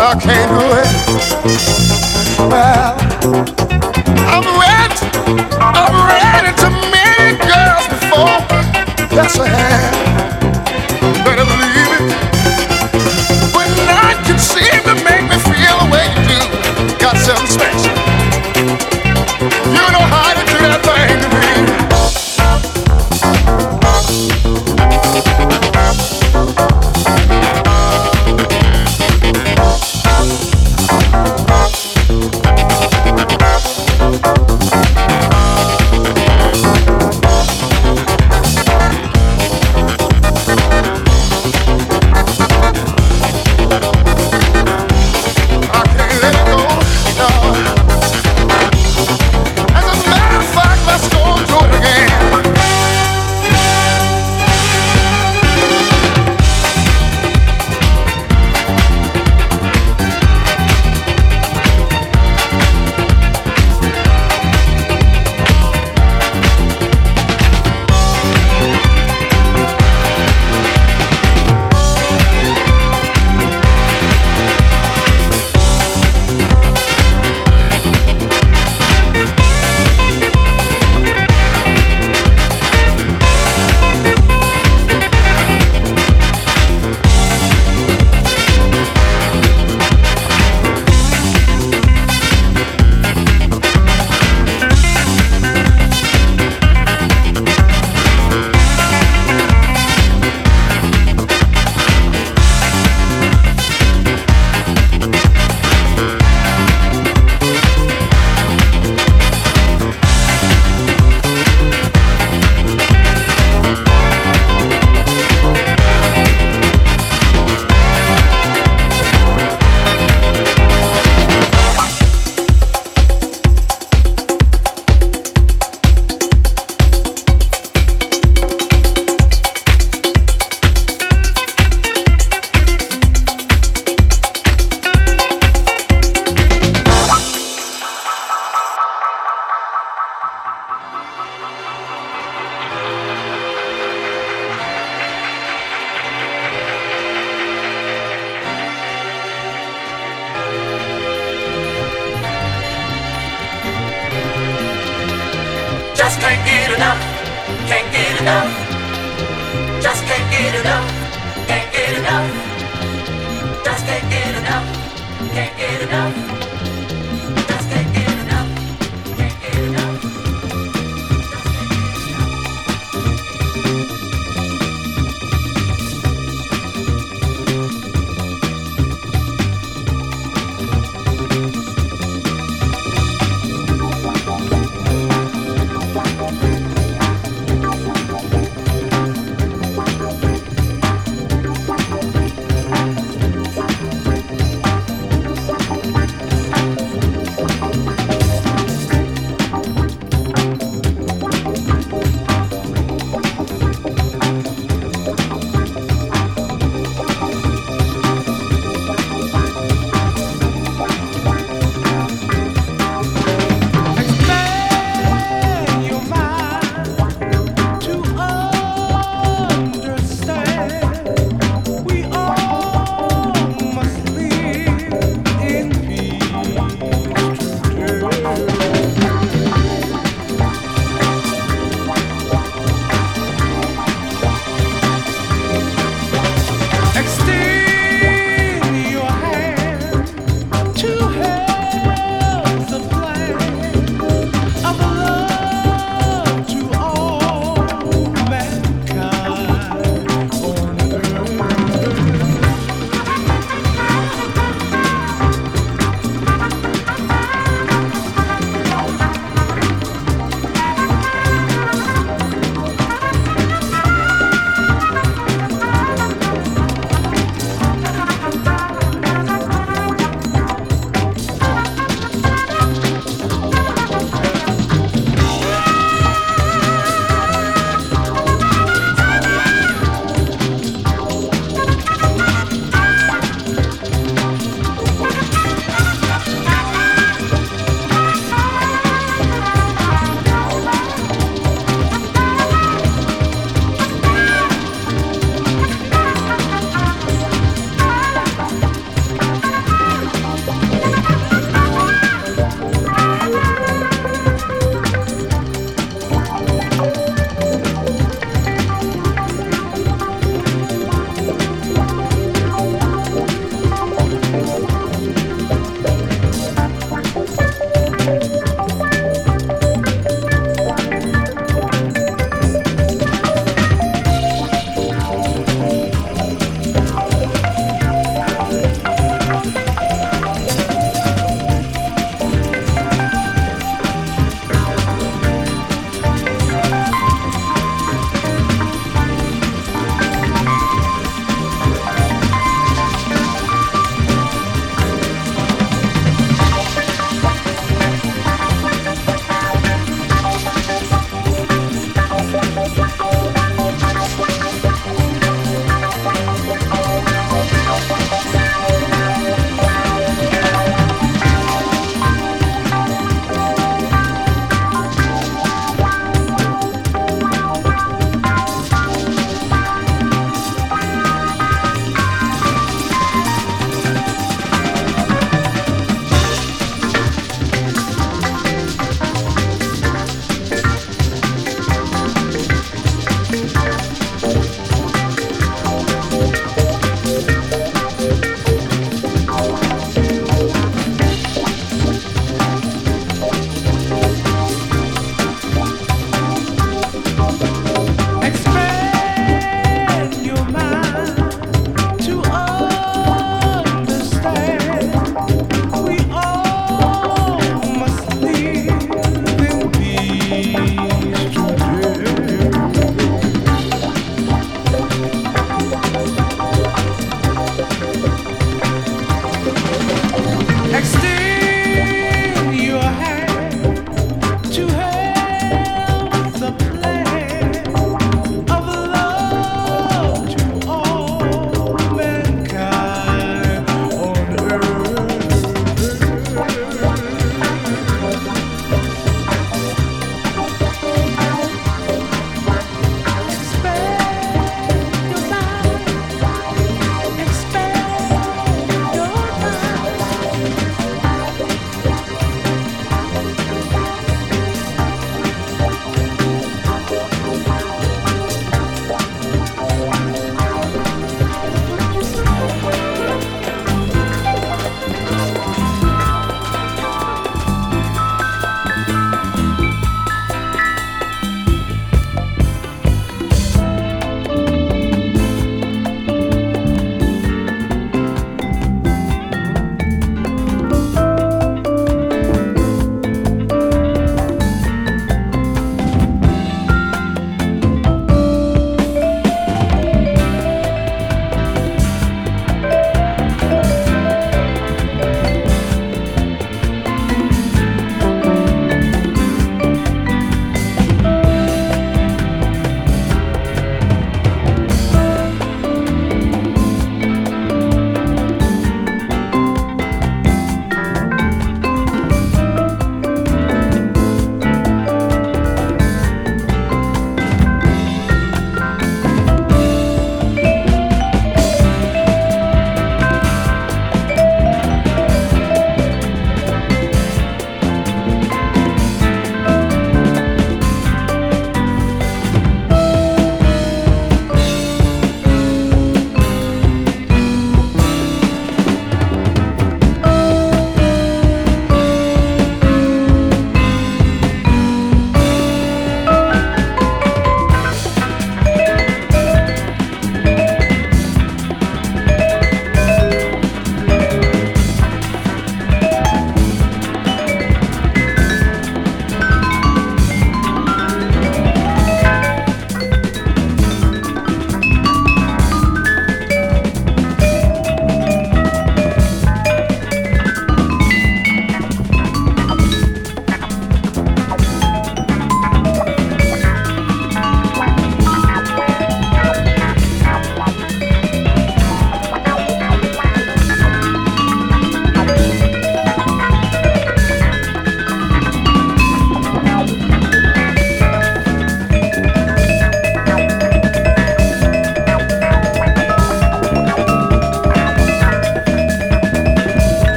I can't do it. Well, I'm ready. I'm ready to meet girls before. that's a hand.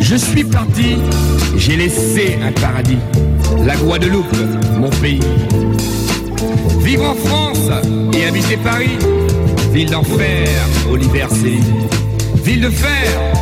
Je suis parti, j'ai laissé un paradis, la Guadeloupe, mon pays. Vivre en France et habiter Paris, ville d'enfer où l'hiver ville de fer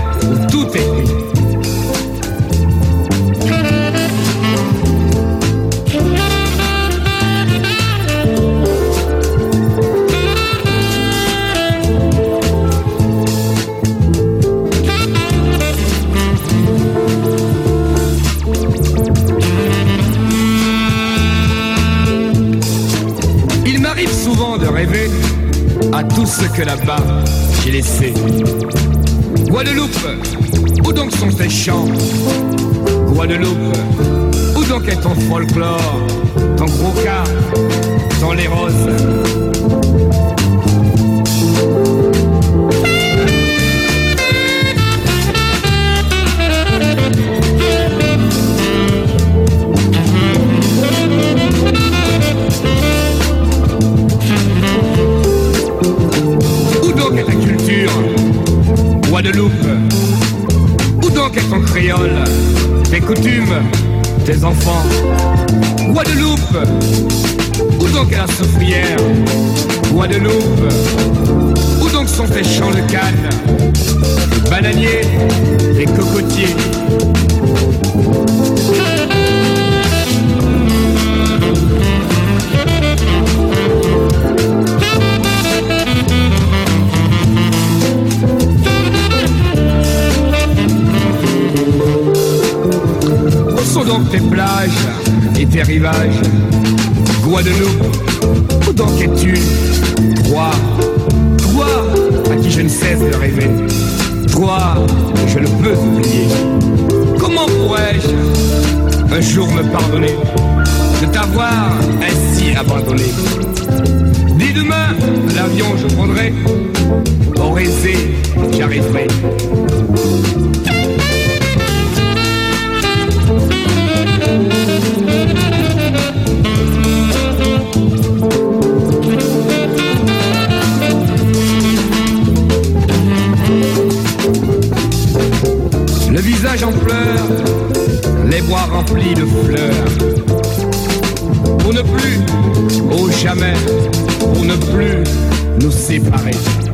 Guadeloupe Où donc sont tes champs de canne Bananiers et cocotiers tes plages et tes rivages Guadeloupe, où donc es-tu Toi, toi à qui je ne cesse de rêver. Toi, je ne peux oublier. Comment pourrais-je un jour me pardonner De t'avoir ainsi abandonné? Dès demain, l'avion je prendrai. Au récé, j'arriverai les bois remplis de fleurs. Pour ne plus, au jamais, pour ne plus nous séparer.